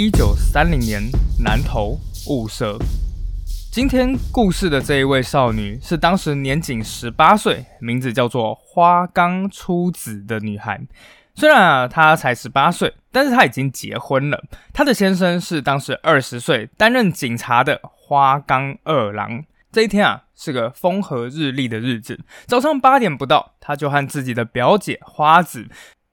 一九三零年，南投雾社。今天故事的这一位少女是当时年仅十八岁，名字叫做花冈初子的女孩。虽然啊，她才十八岁，但是她已经结婚了。她的先生是当时二十岁，担任警察的花冈二郎。这一天啊，是个风和日丽的日子。早上八点不到，他就和自己的表姐花子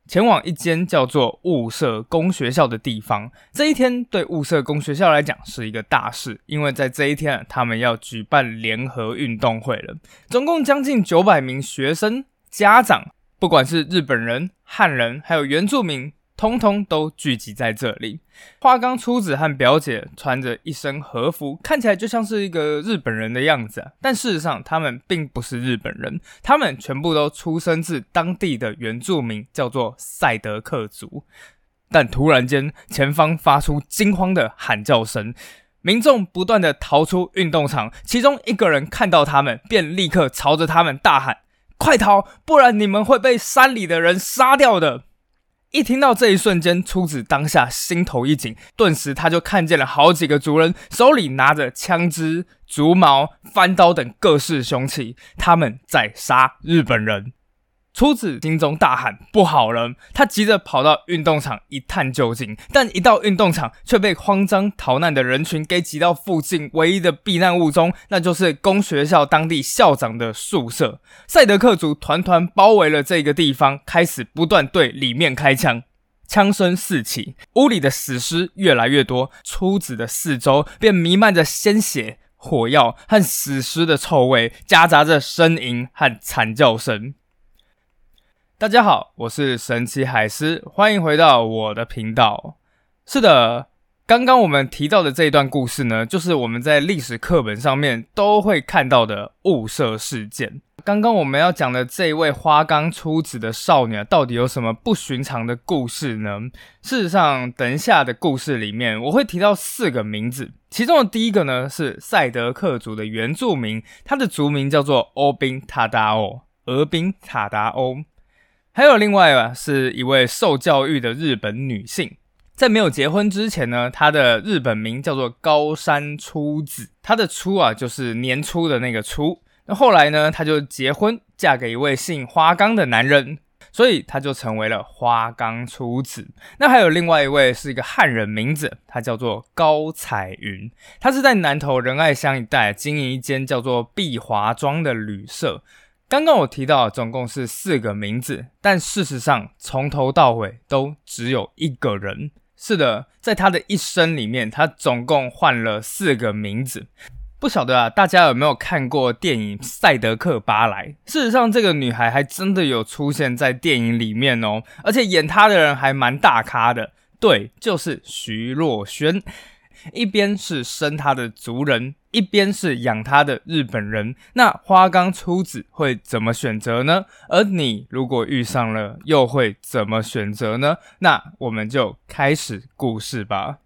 前往一间叫做雾社工学校的地方。这一天对雾社工学校来讲是一个大事，因为在这一天，他们要举办联合运动会了。总共将近九百名学生、家长，不管是日本人、汉人，还有原住民。通通都聚集在这里。花冈初子和表姐穿着一身和服，看起来就像是一个日本人的样子。但事实上，他们并不是日本人，他们全部都出生自当地的原住民，叫做赛德克族。但突然间，前方发出惊慌的喊叫声，民众不断的逃出运动场。其中一个人看到他们，便立刻朝着他们大喊：“快逃，不然你们会被山里的人杀掉的！”一听到这一瞬间，出子当下心头一紧，顿时他就看见了好几个族人手里拿着枪支、竹矛、翻刀等各式凶器，他们在杀日本人。初子心中大喊：“不好了！”他急着跑到运动场一探究竟，但一到运动场却被慌张逃难的人群给挤到附近唯一的避难物中，那就是公学校当地校长的宿舍。赛德克族团团包围了这个地方，开始不断对里面开枪，枪声四起，屋里的死尸越来越多，初子的四周便弥漫着鲜血、火药和死尸的臭味，夹杂着呻吟和惨叫声。大家好，我是神奇海狮，欢迎回到我的频道。是的，刚刚我们提到的这一段故事呢，就是我们在历史课本上面都会看到的雾社事件。刚刚我们要讲的这位花冈出子的少女，到底有什么不寻常的故事呢？事实上，等一下的故事里面，我会提到四个名字，其中的第一个呢是赛德克族的原住民，他的族名叫做欧宾塔达欧，俄宾塔达欧。还有另外啊，是一位受教育的日本女性，在没有结婚之前呢，她的日本名叫做高山初子，她的初啊就是年初的那个初。那后来呢，她就结婚，嫁给一位姓花冈的男人，所以她就成为了花冈初子。那还有另外一位是一个汉人名字，他叫做高彩云，他是在南投仁爱乡一带经营一间叫做碧华庄的旅社。刚刚我提到总共是四个名字，但事实上从头到尾都只有一个人。是的，在他的一生里面，他总共换了四个名字。不晓得啊，大家有没有看过电影《赛德克巴莱》？事实上，这个女孩还真的有出现在电影里面哦，而且演她的人还蛮大咖的。对，就是徐若瑄。一边是生他的族人，一边是养他的日本人，那花冈初子会怎么选择呢？而你如果遇上了，又会怎么选择呢？那我们就开始故事吧。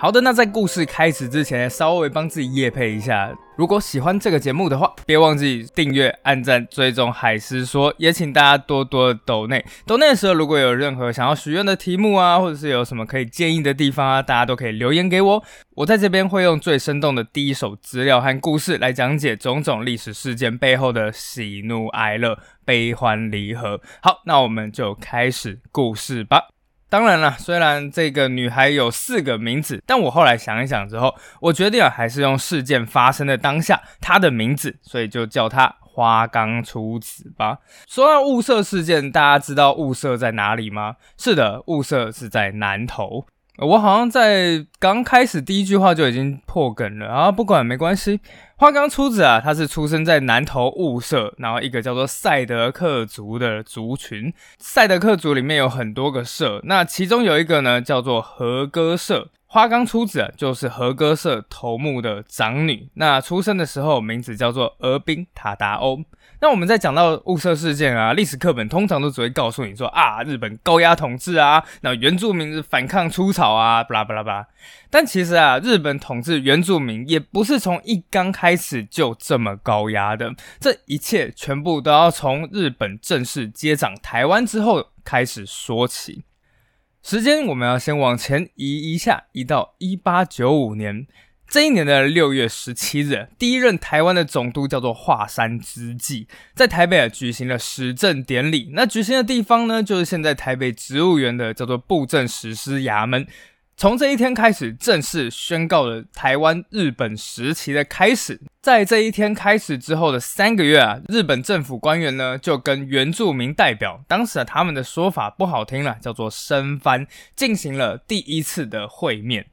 好的，那在故事开始之前，稍微帮自己夜配一下。如果喜欢这个节目的话，别忘记订阅、按赞、追踪海狮说。也请大家多多抖内。抖内的时候，如果有任何想要许愿的题目啊，或者是有什么可以建议的地方啊，大家都可以留言给我。我在这边会用最生动的第一手资料和故事来讲解种种历史事件背后的喜怒哀乐、悲欢离合。好，那我们就开始故事吧。当然了，虽然这个女孩有四个名字，但我后来想一想之后，我决定还是用事件发生的当下她的名字，所以就叫她花冈初子吧。说到雾社事件，大家知道雾社在哪里吗？是的，雾社是在南投。我好像在刚开始第一句话就已经破梗了啊！不管没关系。花冈初子啊，他是出生在南投雾社，然后一个叫做赛德克族的族群。赛德克族里面有很多个社，那其中有一个呢叫做和歌社。花冈出子就是和歌社头目的长女，那出生的时候名字叫做俄兵塔达欧。那我们在讲到雾社事件啊，历史课本通常都只会告诉你说啊，日本高压统治啊，那原住民是反抗出草啊，巴拉巴拉巴拉。但其实啊，日本统治原住民也不是从一刚开始就这么高压的，这一切全部都要从日本正式接掌台湾之后开始说起。时间我们要先往前移一下，移到一八九五年这一年的六月十七日，第一任台湾的总督叫做华山之际，在台北举行了始政典礼。那举行的地方呢，就是现在台北植物园的叫做布政实施衙门。从这一天开始，正式宣告了台湾日本时期的开始。在这一天开始之后的三个月啊，日本政府官员呢就跟原住民代表，当时啊他们的说法不好听了，叫做“生番”，进行了第一次的会面。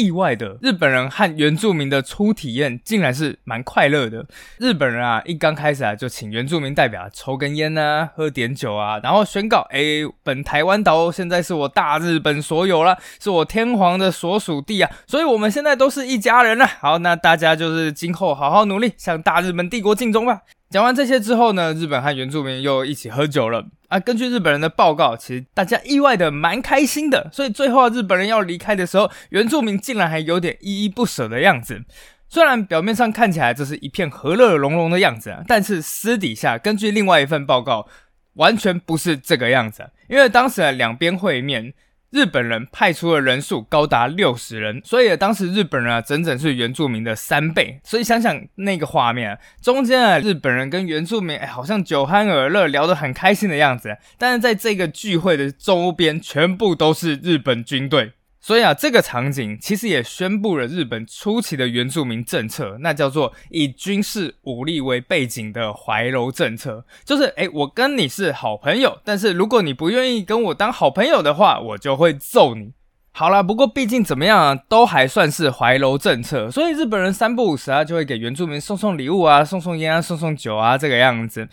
意外的，日本人和原住民的初体验竟然是蛮快乐的。日本人啊，一刚开始啊，就请原住民代表抽根烟呢，喝点酒啊，然后宣告：哎，本台湾岛现在是我大日本所有了，是我天皇的所属地啊，所以我们现在都是一家人了。好，那大家就是今后好好努力，向大日本帝国尽忠吧。讲完这些之后呢，日本和原住民又一起喝酒了啊。根据日本人的报告，其实大家意外的蛮开心的，所以最后日本人要离开的时候，原住民竟然还有点依依不舍的样子。虽然表面上看起来这是一片和乐融融的样子，但是私底下根据另外一份报告，完全不是这个样子。因为当时两边会面。日本人派出的人数高达六十人，所以当时日本人啊，整整是原住民的三倍。所以想想那个画面，中间啊，日本人跟原住民，哎，好像酒酣耳热，聊得很开心的样子。但是在这个聚会的周边，全部都是日本军队。所以啊，这个场景其实也宣布了日本初期的原住民政策，那叫做以军事武力为背景的怀柔政策。就是，诶，我跟你是好朋友，但是如果你不愿意跟我当好朋友的话，我就会揍你。好啦，不过毕竟怎么样啊，都还算是怀柔政策，所以日本人三不五时啊，就会给原住民送送礼物啊，送送烟啊，送送酒啊，这个样子。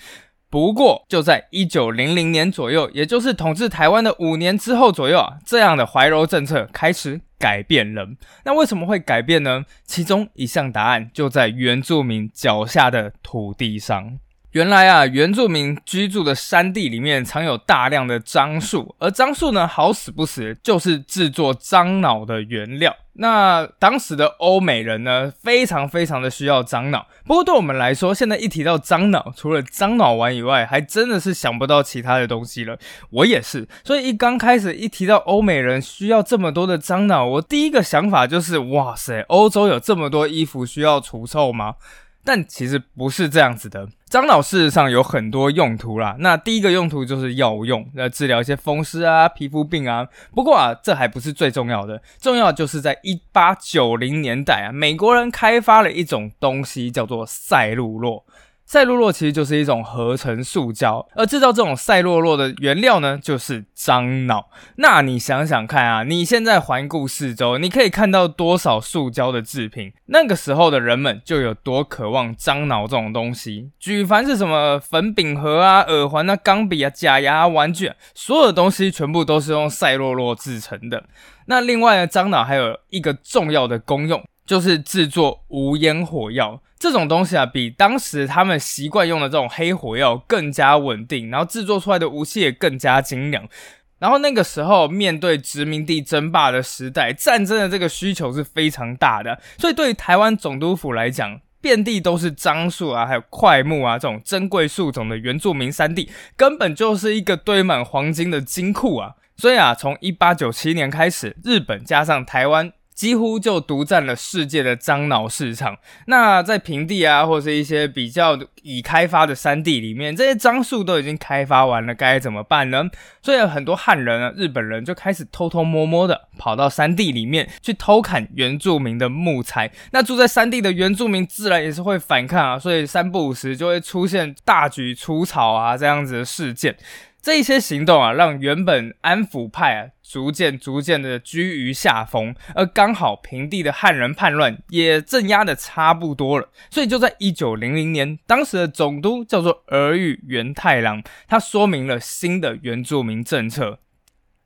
不过，就在一九零零年左右，也就是统治台湾的五年之后左右啊，这样的怀柔政策开始改变了。那为什么会改变呢？其中一项答案就在原住民脚下的土地上。原来啊，原住民居住的山地里面藏有大量的樟树，而樟树呢，好死不死就是制作樟脑的原料。那当时的欧美人呢，非常非常的需要樟脑。不过对我们来说，现在一提到樟脑，除了樟脑丸以外，还真的是想不到其他的东西了。我也是，所以一刚开始一提到欧美人需要这么多的樟脑，我第一个想法就是，哇塞，欧洲有这么多衣服需要除臭吗？但其实不是这样子的，樟脑事实上有很多用途啦。那第一个用途就是药用，呃治疗一些风湿啊、皮肤病啊。不过啊，这还不是最重要的，重要就是在一八九零年代啊，美国人开发了一种东西，叫做赛璐珞。赛璐珞其实就是一种合成塑胶，而制造这种赛璐珞的原料呢，就是樟脑。那你想想看啊，你现在环顾四周，你可以看到多少塑胶的制品？那个时候的人们就有多渴望樟脑这种东西。举凡是什么粉饼盒啊、耳环啊、钢笔啊、假牙、玩具，所有的东西全部都是用赛璐珞制成的。那另外呢，樟脑还有一个重要的功用，就是制作无烟火药。这种东西啊，比当时他们习惯用的这种黑火药更加稳定，然后制作出来的武器也更加精良。然后那个时候面对殖民地争霸的时代，战争的这个需求是非常大的，所以对于台湾总督府来讲，遍地都是樟树啊，还有块木啊这种珍贵树种的原住民山地，根本就是一个堆满黄金的金库啊。所以啊，从一八九七年开始，日本加上台湾。几乎就独占了世界的樟脑市场。那在平地啊，或是一些比较已开发的山地里面，这些樟树都已经开发完了，该怎么办呢？所以很多汉人啊、日本人就开始偷偷摸摸的跑到山地里面去偷砍原住民的木材。那住在山地的原住民自然也是会反抗啊，所以三不五时就会出现大举除草啊这样子的事件。这些行动啊，让原本安抚派啊逐渐逐渐的居于下风，而刚好平地的汉人叛乱也镇压的差不多了，所以就在一九零零年，当时的总督叫做儿玉源太郎，他说明了新的原住民政策。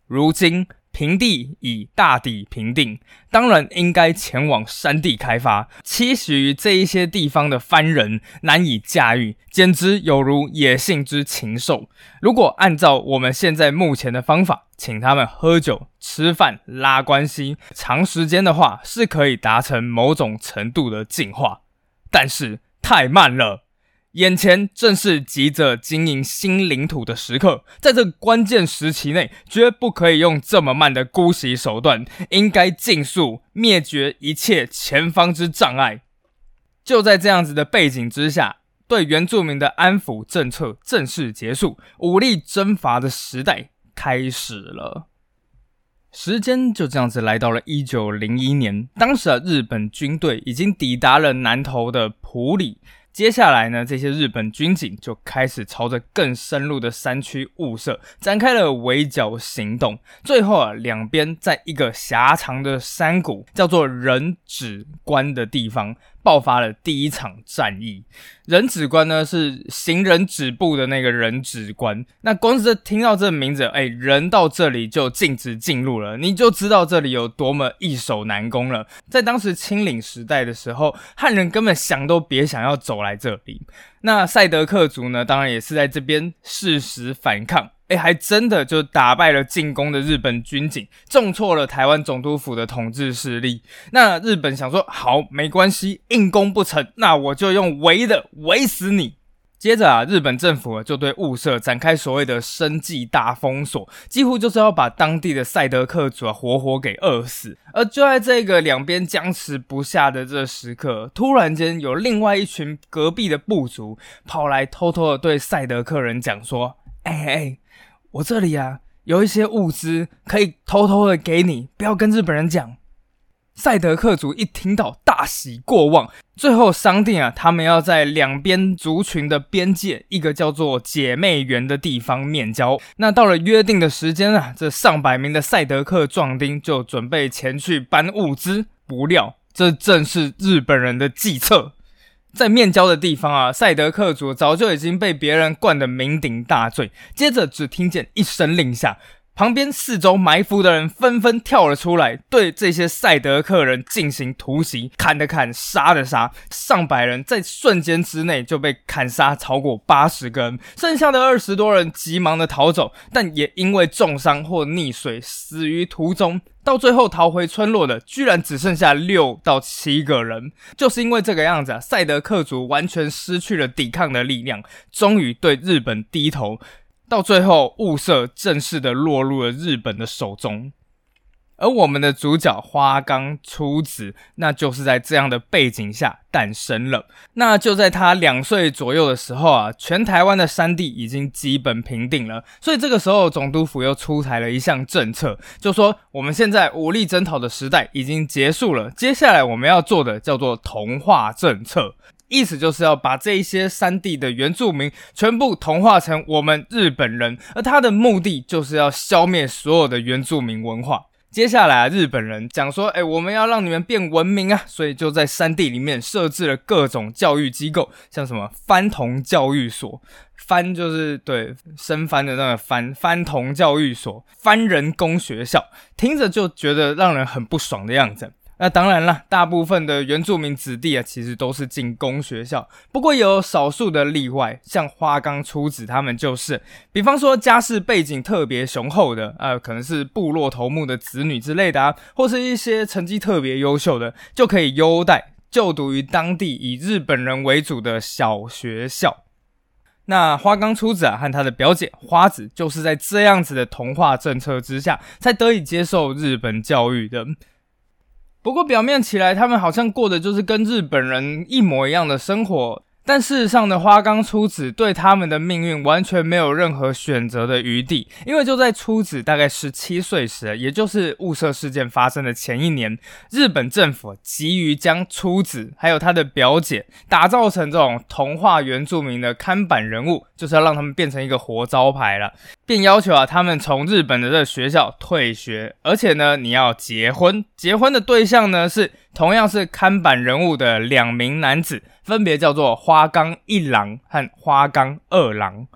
如今平地以大抵平定，当然应该前往山地开发。期许于这一些地方的番人难以驾驭，简直有如野性之禽兽。如果按照我们现在目前的方法，请他们喝酒、吃饭、拉关系，长时间的话是可以达成某种程度的进化，但是太慢了。眼前正是急着经营新领土的时刻，在这关键时期内，绝不可以用这么慢的姑息手段，应该尽速灭绝一切前方之障碍。就在这样子的背景之下，对原住民的安抚政策正式结束，武力征伐的时代开始了。时间就这样子来到了一九零一年，当时啊，日本军队已经抵达了南投的埔里。接下来呢，这些日本军警就开始朝着更深入的山区物色展开了围剿行动。最后啊，两边在一个狭长的山谷，叫做人指关的地方。爆发了第一场战役，人指关呢是行人止步的那个人指关。那光是听到这个名字，哎，人到这里就禁止进入了，你就知道这里有多么易守难攻了。在当时清领时代的时候，汉人根本想都别想要走来这里。那赛德克族呢，当然也是在这边适时反抗。哎，还真的就打败了进攻的日本军警，重挫了台湾总督府的统治势力。那日本想说，好，没关系，硬攻不成，那我就用围的围死你。接着啊，日本政府就对雾社展开所谓的生计大封锁，几乎就是要把当地的赛德克族啊活活给饿死。而就在这个两边僵持不下的这时刻，突然间有另外一群隔壁的部族跑来，偷偷的对赛德克人讲说：“哎哎。”我这里啊，有一些物资可以偷偷的给你，不要跟日本人讲。赛德克族一听到大喜过望，最后商定啊，他们要在两边族群的边界，一个叫做姐妹园的地方面交。那到了约定的时间啊，这上百名的赛德克壮丁就准备前去搬物资，不料这正是日本人的计策。在面交的地方啊，赛德克族早就已经被别人灌得酩酊大醉。接着只听见一声令下，旁边四周埋伏的人纷纷跳了出来，对这些赛德克人进行突袭，砍的砍，杀的杀，上百人在瞬间之内就被砍杀超过八十个人，剩下的二十多人急忙的逃走，但也因为重伤或溺水死于途中。到最后逃回村落的，居然只剩下六到七个人，就是因为这个样子啊，赛德克族完全失去了抵抗的力量，终于对日本低头，到最后雾社正式的落入了日本的手中。而我们的主角花冈初子，那就是在这样的背景下诞生了。那就在他两岁左右的时候啊，全台湾的山地已经基本平定了，所以这个时候总督府又出台了一项政策，就说我们现在武力征讨的时代已经结束了，接下来我们要做的叫做同化政策，意思就是要把这一些山地的原住民全部同化成我们日本人，而他的目的就是要消灭所有的原住民文化。接下来啊，日本人讲说，哎，我们要让你们变文明啊，所以就在山地里面设置了各种教育机构，像什么番童教育所，番就是对生番的那个番，番童教育所，番人工学校，听着就觉得让人很不爽的样子。那当然了，大部分的原住民子弟啊，其实都是进公学校。不过有少数的例外，像花冈初子他们就是，比方说家世背景特别雄厚的，呃，可能是部落头目的子女之类的啊，或是一些成绩特别优秀的，就可以优待就读于当地以日本人为主的小学校。那花冈初子啊和他的表姐花子，就是在这样子的同化政策之下，才得以接受日本教育的。不过表面起来，他们好像过的就是跟日本人一模一样的生活。但事实上呢，花冈初子对他们的命运完全没有任何选择的余地，因为就在初子大概十七岁时，也就是雾社事件发生的前一年，日本政府急于将初子还有他的表姐打造成这种童话原住民的看板人物，就是要让他们变成一个活招牌了，便要求啊他们从日本的这个学校退学，而且呢你要结婚，结婚的对象呢是同样是看板人物的两名男子。分别叫做花冈一郎和花冈二郎。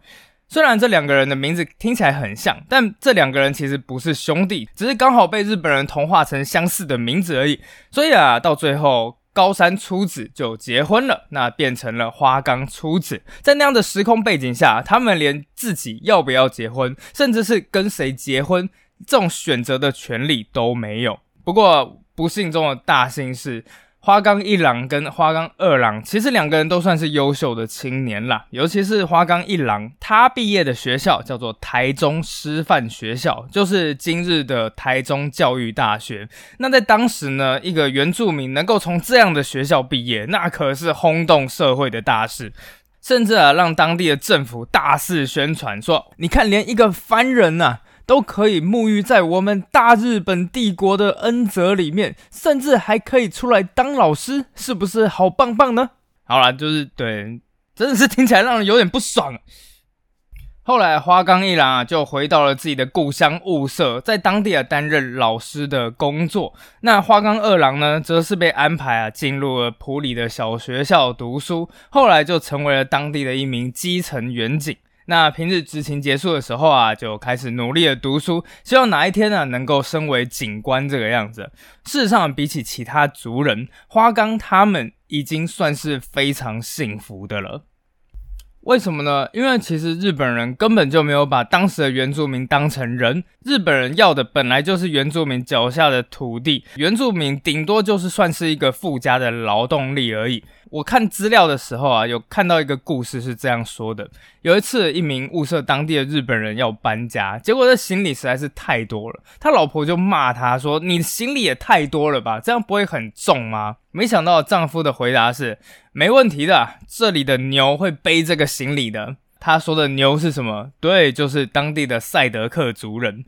虽然这两个人的名字听起来很像，但这两个人其实不是兄弟，只是刚好被日本人同化成相似的名字而已。所以啊，到最后高山初子就结婚了，那变成了花冈初子。在那样的时空背景下，他们连自己要不要结婚，甚至是跟谁结婚这种选择的权利都没有。不过不幸中的大幸是。花冈一郎跟花冈二郎，其实两个人都算是优秀的青年啦。尤其是花冈一郎，他毕业的学校叫做台中师范学校，就是今日的台中教育大学。那在当时呢，一个原住民能够从这样的学校毕业，那可是轰动社会的大事，甚至啊，让当地的政府大肆宣传说：“你看，连一个番人呐。”都可以沐浴在我们大日本帝国的恩泽里面，甚至还可以出来当老师，是不是好棒棒呢？好了，就是对，真的是听起来让人有点不爽。后来花冈一郎啊，就回到了自己的故乡雾社，在当地啊担任老师的工作。那花冈二郎呢，则是被安排啊进入了普里的小学校读书，后来就成为了当地的一名基层员警。那平日执勤结束的时候啊，就开始努力的读书，希望哪一天呢能够升为警官这个样子。事实上，比起其他族人，花冈他们已经算是非常幸福的了。为什么呢？因为其实日本人根本就没有把当时的原住民当成人，日本人要的本来就是原住民脚下的土地，原住民顶多就是算是一个附加的劳动力而已。我看资料的时候啊，有看到一个故事是这样说的：有一次，一名物色当地的日本人要搬家，结果这行李实在是太多了，他老婆就骂他说：“你的行李也太多了吧，这样不会很重吗？”没想到丈夫的回答是：“没问题的，这里的牛会背这个行李的。”他说的牛是什么？对，就是当地的赛德克族人。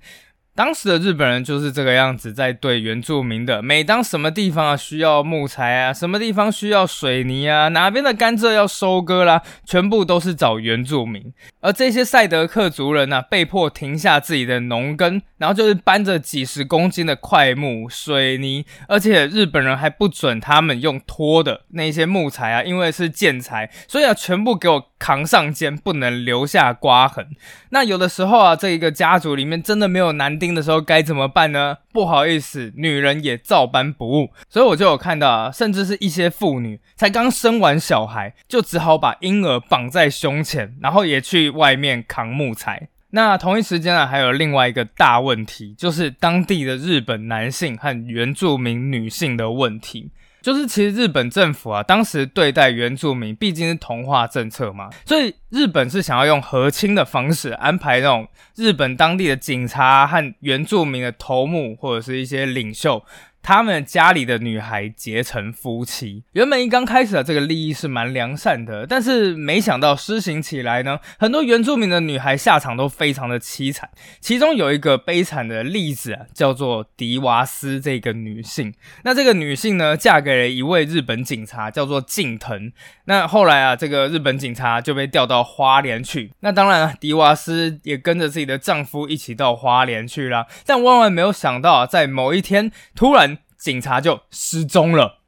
当时的日本人就是这个样子，在对原住民的。每当什么地方啊需要木材啊，什么地方需要水泥啊，哪边的甘蔗要收割啦，全部都是找原住民。而这些赛德克族人呢，被迫停下自己的农耕，然后就是搬着几十公斤的块木、水泥，而且日本人还不准他们用拖的那些木材啊，因为是建材，所以啊，全部给我扛上肩，不能留下刮痕。那有的时候啊，这一个家族里面真的没有男丁。的时候该怎么办呢？不好意思，女人也照搬不误，所以我就有看到啊，甚至是一些妇女才刚生完小孩，就只好把婴儿绑在胸前，然后也去外面扛木材。那同一时间啊，还有另外一个大问题，就是当地的日本男性和原住民女性的问题。就是其实日本政府啊，当时对待原住民毕竟是同化政策嘛，所以日本是想要用和亲的方式安排那种日本当地的警察和原住民的头目或者是一些领袖。他们家里的女孩结成夫妻，原本一刚开始的这个利益是蛮良善的，但是没想到施行起来呢，很多原住民的女孩下场都非常的凄惨。其中有一个悲惨的例子啊，叫做迪瓦斯这个女性。那这个女性呢，嫁给了一位日本警察，叫做近藤。那后来啊，这个日本警察就被调到花莲去。那当然了，迪瓦斯也跟着自己的丈夫一起到花莲去了。但万万没有想到啊，在某一天突然。警察就失踪了，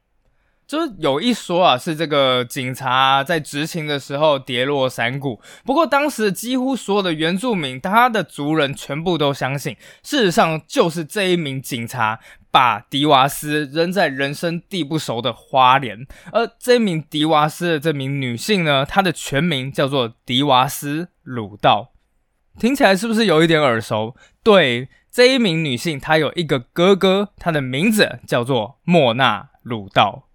就是有一说啊，是这个警察在执勤的时候跌落山谷。不过当时几乎所有的原住民，他的族人全部都相信，事实上就是这一名警察把迪瓦斯扔在人生地不熟的花莲。而这名迪瓦斯的这名女性呢，她的全名叫做迪瓦斯鲁道，听起来是不是有一点耳熟？对。这一名女性，她有一个哥哥，她的名字叫做莫纳鲁道。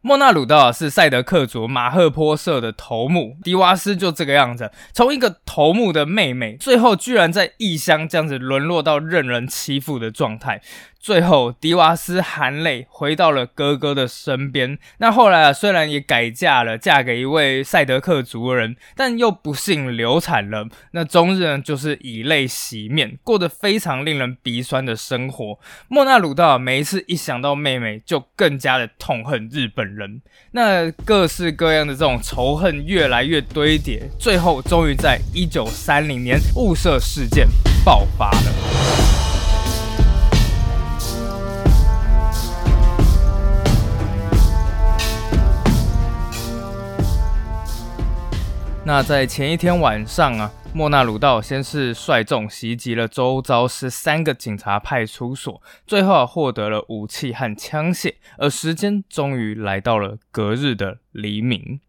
莫纳鲁道是塞德克族马赫坡社的头目，迪瓦斯就这个样子，从一个头目的妹妹，最后居然在异乡这样子沦落到任人欺负的状态。最后，迪瓦斯含泪回到了哥哥的身边。那后来啊，虽然也改嫁了，嫁给一位赛德克族人，但又不幸流产了。那终日呢，就是以泪洗面，过得非常令人鼻酸的生活。莫纳鲁道每一次一想到妹妹，就更加的痛恨日本人。那各式各样的这种仇恨越来越堆叠，最后终于在一九三零年雾社事件爆发了。那在前一天晚上啊，莫纳鲁道先是率众袭击了周遭十三个警察派出所，最后获得了武器和枪械，而时间终于来到了隔日的黎明。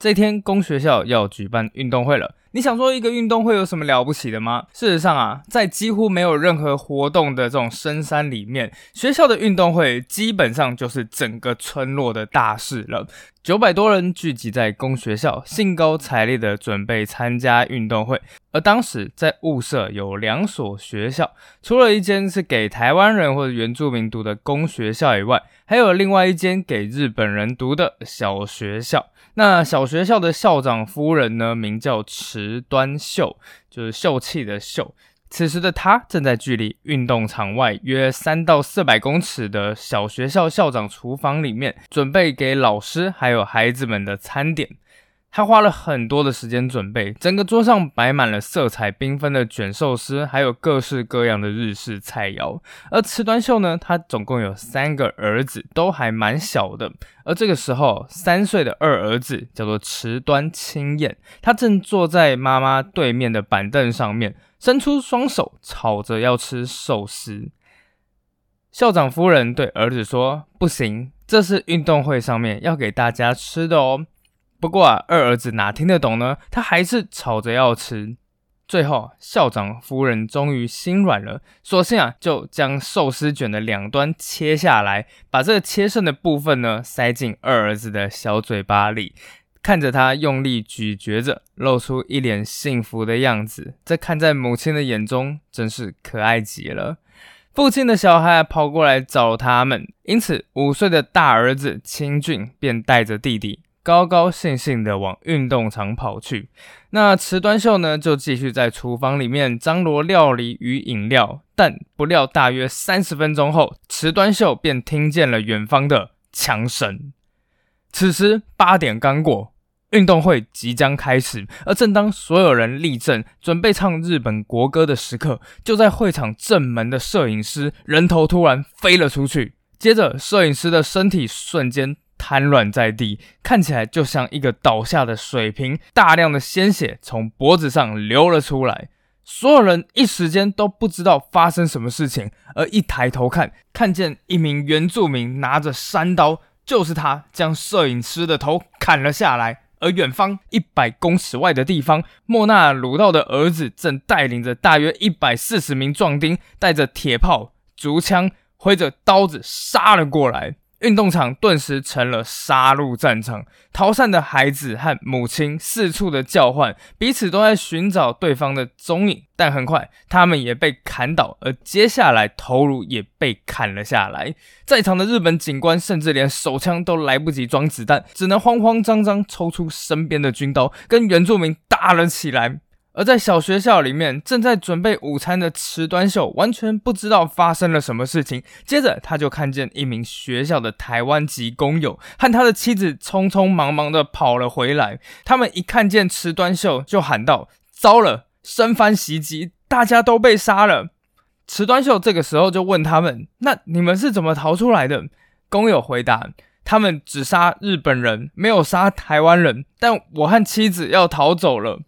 这天，公学校要举办运动会了。你想说一个运动会有什么了不起的吗？事实上啊，在几乎没有任何活动的这种深山里面，学校的运动会基本上就是整个村落的大事了。九百多人聚集在公学校，兴高采烈的准备参加运动会。而当时在雾社有两所学校，除了一间是给台湾人或者原住民读的公学校以外，还有另外一间给日本人读的小学校。那小学校的校长夫人呢，名叫池端秀，就是秀气的秀。此时的她正在距离运动场外约三到四百公尺的小学校校长厨房里面，准备给老师还有孩子们的餐点。他花了很多的时间准备，整个桌上摆满了色彩缤纷的卷寿司，还有各式各样的日式菜肴。而池端秀呢，他总共有三个儿子，都还蛮小的。而这个时候，三岁的二儿子叫做池端清彦，他正坐在妈妈对面的板凳上面，伸出双手吵着要吃寿司。校长夫人对儿子说：“不行，这是运动会上面要给大家吃的哦。”不过啊，二儿子哪听得懂呢？他还是吵着要吃。最后，校长夫人终于心软了，索性啊，就将寿司卷的两端切下来，把这个切剩的部分呢，塞进二儿子的小嘴巴里，看着他用力咀嚼着，露出一脸幸福的样子。这看在母亲的眼中，真是可爱极了。父亲的小孩跑过来找他们，因此五岁的大儿子清俊便带着弟弟。高高兴兴的往运动场跑去，那池端秀呢，就继续在厨房里面张罗料理与饮料。但不料，大约三十分钟后，池端秀便听见了远方的枪声。此时八点刚过，运动会即将开始，而正当所有人立正准备唱日本国歌的时刻，就在会场正门的摄影师人头突然飞了出去，接着摄影师的身体瞬间。瘫软在地，看起来就像一个倒下的水瓶，大量的鲜血从脖子上流了出来。所有人一时间都不知道发生什么事情，而一抬头看，看见一名原住民拿着山刀，就是他将摄影师的头砍了下来。而远方一百公尺外的地方，莫纳鲁道的儿子正带领着大约一百四十名壮丁，带着铁炮、竹枪，挥着刀子杀了过来。运动场顿时成了杀戮战场，逃散的孩子和母亲四处的叫唤，彼此都在寻找对方的踪影。但很快，他们也被砍倒，而接下来头颅也被砍了下来。在场的日本警官甚至连手枪都来不及装子弹，只能慌慌张张抽出身边的军刀，跟原住民打了起来。而在小学校里面，正在准备午餐的池端秀完全不知道发生了什么事情。接着，他就看见一名学校的台湾籍工友和他的妻子匆匆忙忙的跑了回来。他们一看见池端秀，就喊道：“糟了，生番袭击，大家都被杀了！”池端秀这个时候就问他们：“那你们是怎么逃出来的？”工友回答：“他们只杀日本人，没有杀台湾人，但我和妻子要逃走了。”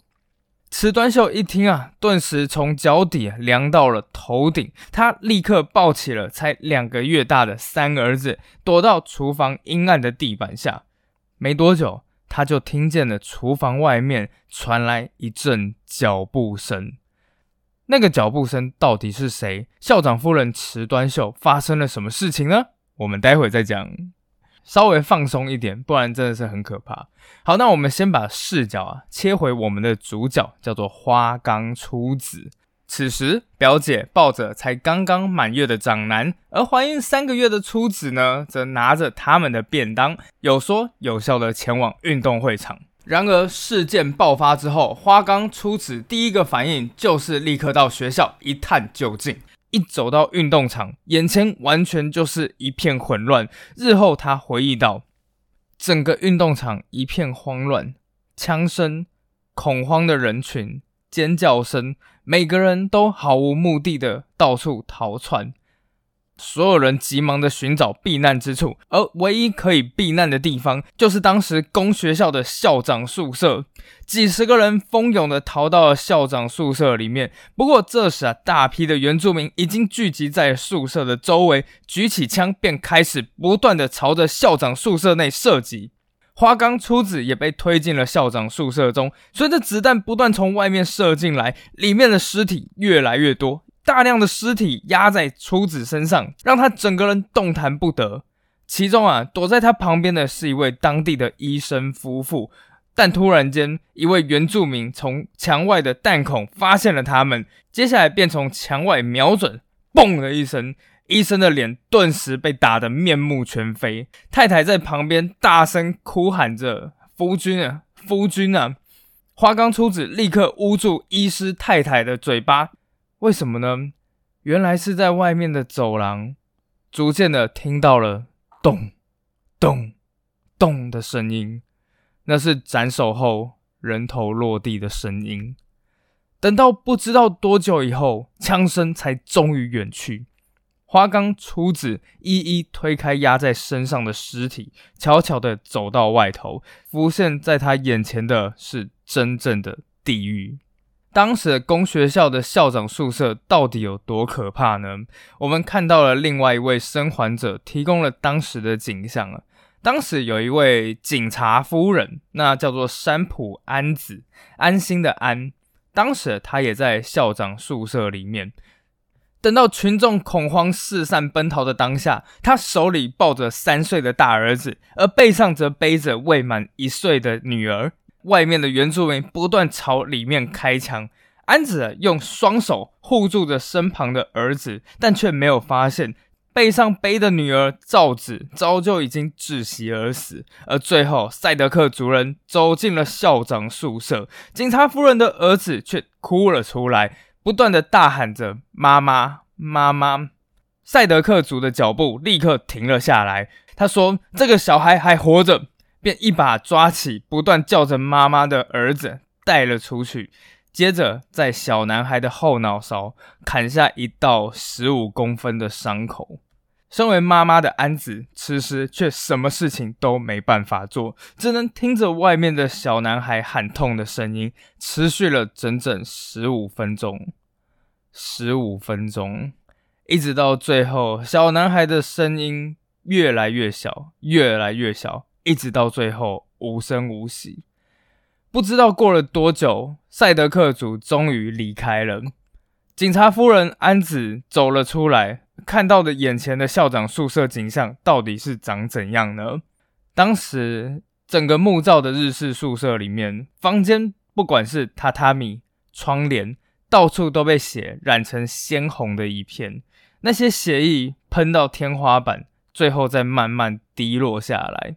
池端秀一听啊，顿时从脚底凉到了头顶。他立刻抱起了才两个月大的三儿子，躲到厨房阴暗的地板下。没多久，他就听见了厨房外面传来一阵脚步声。那个脚步声到底是谁？校长夫人池端秀发生了什么事情呢？我们待会再讲。稍微放松一点，不然真的是很可怕。好，那我们先把视角啊切回我们的主角，叫做花冈初子。此时，表姐抱着才刚刚满月的长男，而怀孕三个月的初子呢，则拿着他们的便当，有说有笑的前往运动会场。然而，事件爆发之后，花冈初子第一个反应就是立刻到学校一探究竟。一走到运动场，眼前完全就是一片混乱。日后他回忆到，整个运动场一片慌乱，枪声、恐慌的人群、尖叫声，每个人都毫无目的的到处逃窜。所有人急忙的寻找避难之处，而唯一可以避难的地方，就是当时公学校的校长宿舍。几十个人蜂拥的逃到了校长宿舍里面。不过这时啊，大批的原住民已经聚集在宿舍的周围，举起枪便开始不断的朝着校长宿舍内射击。花冈初子也被推进了校长宿舍中，随着子弹不断从外面射进来，里面的尸体越来越多。大量的尸体压在初子身上，让他整个人动弹不得。其中啊，躲在他旁边的是一位当地的医生夫妇。但突然间，一位原住民从墙外的弹孔发现了他们，接下来便从墙外瞄准，嘣的一声，医生的脸顿时被打得面目全非。太太在旁边大声哭喊着：“夫君啊，夫君啊！”花冈初子立刻捂住医师太太的嘴巴。为什么呢？原来是在外面的走廊，逐渐的听到了咚、咚、咚的声音，那是斩首后人头落地的声音。等到不知道多久以后，枪声才终于远去。花冈初子一一推开压在身上的尸体，悄悄的走到外头，浮现在他眼前的是真正的地狱。当时的公学校的校长宿舍到底有多可怕呢？我们看到了另外一位生还者提供了当时的景象啊。当时有一位警察夫人，那叫做山浦安子，安心的安。当时他也在校长宿舍里面。等到群众恐慌四散奔逃的当下，他手里抱着三岁的大儿子，而背上则背着未满一岁的女儿。外面的原住民不断朝里面开枪，安子用双手护住着身旁的儿子，但却没有发现背上背的女儿赵子早就已经窒息而死。而最后，赛德克族人走进了校长宿舍，警察夫人的儿子却哭了出来，不断的大喊着“妈妈，妈妈”。赛德克族的脚步立刻停了下来，他说：“这个小孩还活着。”便一把抓起不断叫着妈妈的儿子，带了出去。接着，在小男孩的后脑勺砍下一道十五公分的伤口。身为妈妈的安子，此时却什么事情都没办法做，只能听着外面的小男孩喊痛的声音，持续了整整十五分钟。十五分钟，一直到最后，小男孩的声音越来越小，越来越小。一直到最后无声无息，不知道过了多久，赛德克族终于离开了。警察夫人安子走了出来，看到的眼前的校长宿舍景象到底是长怎样呢？当时整个木造的日式宿舍里面，房间不管是榻榻米、窗帘，到处都被血染成鲜红的一片，那些血液喷到天花板，最后再慢慢滴落下来。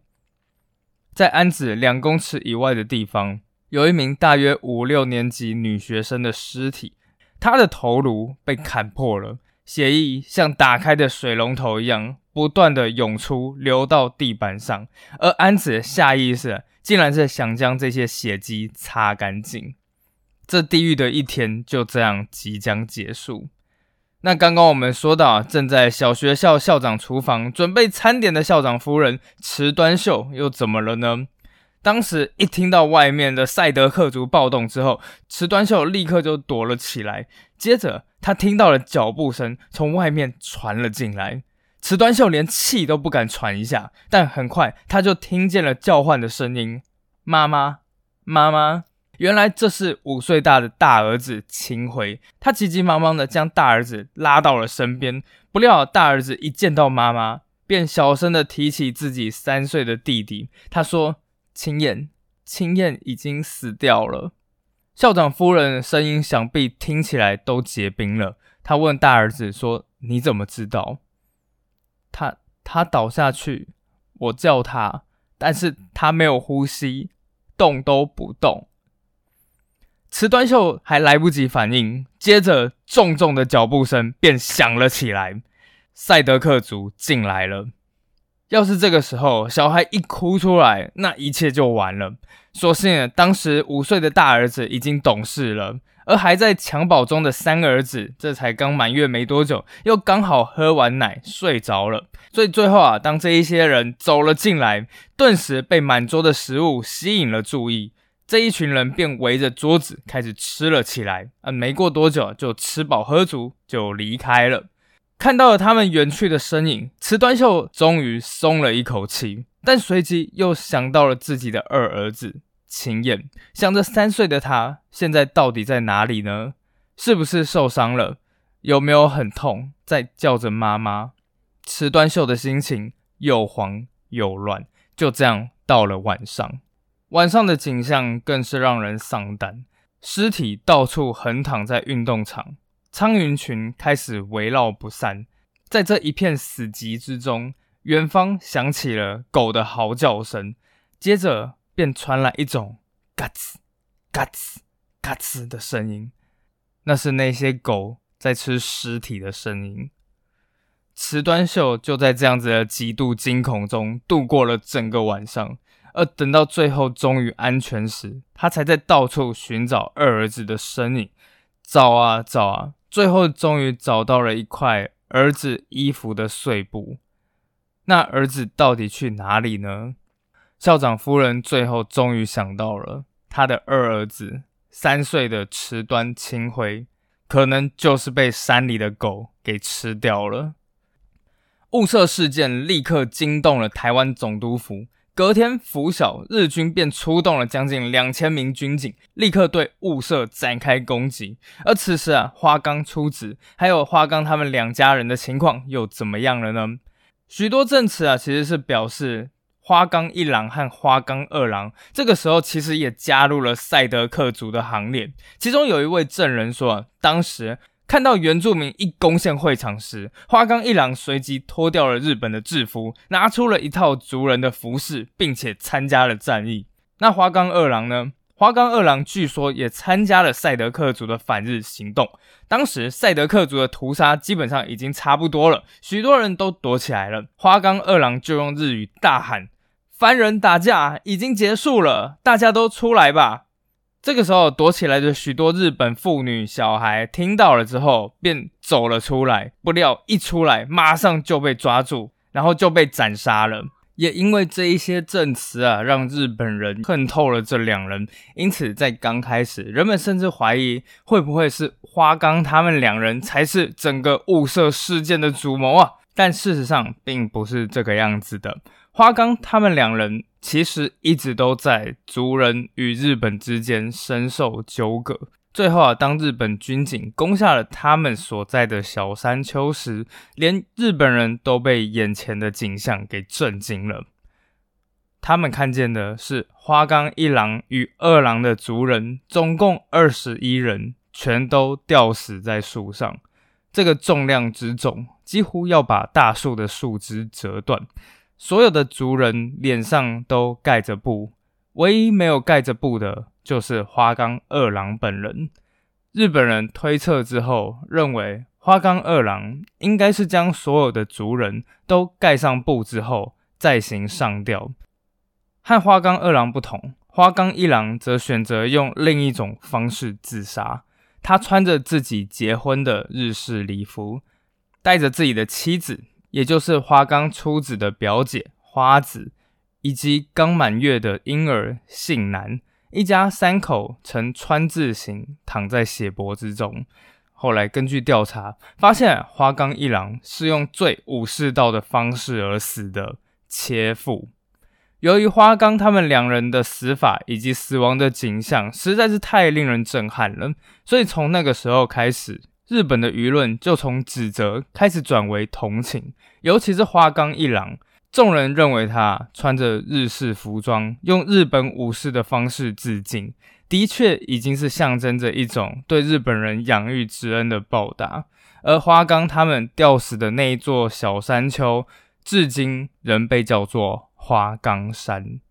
在安子两公尺以外的地方，有一名大约五六年级女学生的尸体，她的头颅被砍破了，血液像打开的水龙头一样不断的涌出，流到地板上。而安子下意识竟然是想将这些血迹擦干净。这地狱的一天就这样即将结束。那刚刚我们说到，正在小学校校长厨房准备餐点的校长夫人池端秀又怎么了呢？当时一听到外面的赛德克族暴动之后，池端秀立刻就躲了起来。接着他听到了脚步声从外面传了进来，池端秀连气都不敢喘一下，但很快他就听见了叫唤的声音：“妈妈，妈妈。”原来这是五岁大的大儿子秦回，他急急忙忙的将大儿子拉到了身边。不料大儿子一见到妈妈，便小声的提起自己三岁的弟弟。他说：“秦燕，秦燕已经死掉了。”校长夫人声音想必听起来都结冰了。他问大儿子说：“你怎么知道？”他他倒下去，我叫他，但是他没有呼吸，动都不动。池端秀还来不及反应，接着重重的脚步声便响了起来。赛德克族进来了。要是这个时候小孩一哭出来，那一切就完了。所幸当时五岁的大儿子已经懂事了，而还在襁褓中的三儿子，这才刚满月没多久，又刚好喝完奶睡着了。所以最后啊，当这一些人走了进来，顿时被满桌的食物吸引了注意。这一群人便围着桌子开始吃了起来。啊，没过多久就吃饱喝足，就离开了。看到了他们远去的身影，池端秀终于松了一口气，但随即又想到了自己的二儿子秦彦，想着三岁的他现在到底在哪里呢？是不是受伤了？有没有很痛，在叫着妈妈？池端秀的心情又慌又乱。就这样到了晚上，晚上的景象更是让人丧胆，尸体到处横躺在运动场。苍云群开始围绕不散，在这一片死寂之中，远方响起了狗的嚎叫声，接着便传来一种嘎吱、嘎吱、嘎吱的声音，那是那些狗在吃尸体的声音。池端秀就在这样子的极度惊恐中度过了整个晚上，而等到最后终于安全时，他才在到处寻找二儿子的身影，找啊找啊。最后终于找到了一块儿子衣服的碎布，那儿子到底去哪里呢？校长夫人最后终于想到了，他的二儿子三岁的池端清辉，可能就是被山里的狗给吃掉了。雾社事件立刻惊动了台湾总督府。隔天拂晓，日军便出动了将近两千名军警，立刻对雾社展开攻击。而此时啊，花冈出子还有花冈他们两家人的情况又怎么样了呢？许多证词啊，其实是表示花冈一郎和花冈二郎这个时候其实也加入了赛德克族的行列。其中有一位证人说，当时。看到原住民一攻陷会场时，花冈一郎随即脱掉了日本的制服，拿出了一套族人的服饰，并且参加了战役。那花冈二郎呢？花冈二郎据说也参加了赛德克族的反日行动。当时赛德克族的屠杀基本上已经差不多了，许多人都躲起来了。花冈二郎就用日语大喊：“凡人打架已经结束了，大家都出来吧！”这个时候，躲起来的许多日本妇女、小孩听到了之后，便走了出来。不料一出来，马上就被抓住，然后就被斩杀了。也因为这一些证词啊，让日本人恨透了这两人。因此，在刚开始，人们甚至怀疑会不会是花冈他们两人才是整个雾社事件的主谋啊？但事实上，并不是这个样子的。花冈他们两人其实一直都在族人与日本之间深受纠葛。最后啊，当日本军警攻下了他们所在的小山丘时，连日本人都被眼前的景象给震惊了。他们看见的是花冈一郎与二郎的族人，总共二十一人，全都吊死在树上。这个重量之重，几乎要把大树的树枝折断。所有的族人脸上都盖着布，唯一没有盖着布的就是花冈二郎本人。日本人推测之后，认为花冈二郎应该是将所有的族人都盖上布之后再行上吊。和花冈二郎不同，花冈一郎则选择用另一种方式自杀。他穿着自己结婚的日式礼服，带着自己的妻子。也就是花冈初子的表姐花子，以及刚满月的婴儿幸男，一家三口呈川字形躺在血泊之中。后来根据调查发现，花冈一郎是用最武士道的方式而死的切腹。由于花冈他们两人的死法以及死亡的景象实在是太令人震撼了，所以从那个时候开始。日本的舆论就从指责开始转为同情，尤其是花冈一郎，众人认为他穿着日式服装，用日本武士的方式致敬，的确已经是象征着一种对日本人养育之恩的报答。而花冈他们吊死的那一座小山丘，至今仍被叫做花冈山。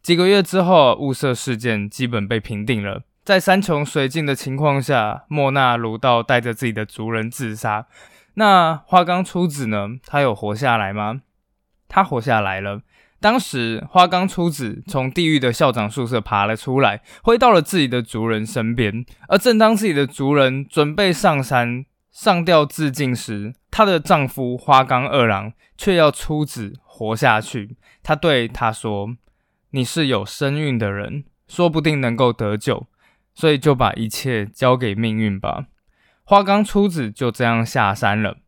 几个月之后，雾社事件基本被平定了。在山穷水尽的情况下，莫那鲁道带着自己的族人自杀。那花冈初子呢？他有活下来吗？他活下来了。当时花冈初子从地狱的校长宿舍爬了出来，回到了自己的族人身边。而正当自己的族人准备上山上吊自尽时，她的丈夫花冈二郎却要初子活下去。他对她说：“你是有身孕的人，说不定能够得救，所以就把一切交给命运吧。”花冈初子就这样下山了。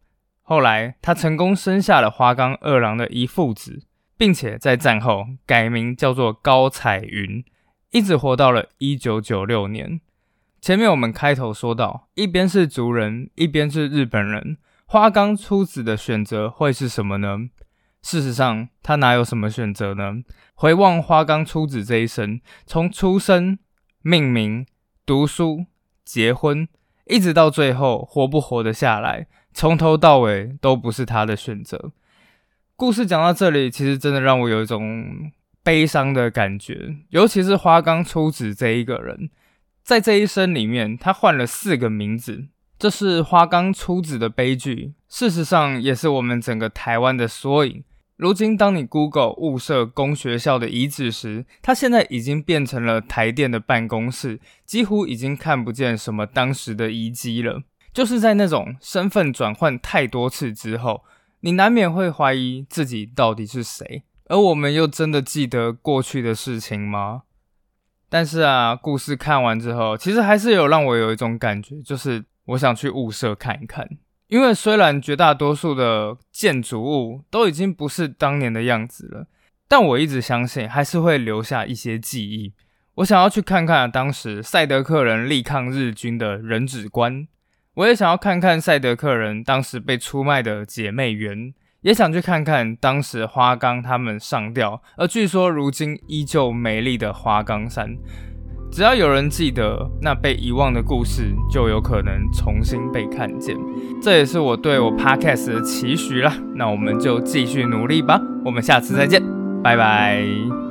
后来，他成功生下了花冈二郎的一父子，并且在战后改名叫做高彩云，一直活到了一九九六年。前面我们开头说到，一边是族人，一边是日本人，花冈初子的选择会是什么呢？事实上，他哪有什么选择呢？回望花冈初子这一生，从出生、命名、读书、结婚，一直到最后活不活得下来。从头到尾都不是他的选择。故事讲到这里，其实真的让我有一种悲伤的感觉。尤其是花冈初子这一个人，在这一生里面，他换了四个名字，这是花冈初子的悲剧。事实上，也是我们整个台湾的缩影。如今，当你 Google 物色公学校的遗址时，它现在已经变成了台电的办公室，几乎已经看不见什么当时的遗迹了。就是在那种身份转换太多次之后，你难免会怀疑自己到底是谁，而我们又真的记得过去的事情吗？但是啊，故事看完之后，其实还是有让我有一种感觉，就是我想去物色看一看。因为虽然绝大多数的建筑物都已经不是当年的样子了，但我一直相信还是会留下一些记忆。我想要去看看当时赛德克人力抗日军的人质官。我也想要看看赛德克人当时被出卖的姐妹园，也想去看看当时花岗他们上吊，而据说如今依旧美丽的花岗山。只要有人记得那被遗忘的故事，就有可能重新被看见。这也是我对我 podcast 的期许啦。那我们就继续努力吧。我们下次再见，拜拜。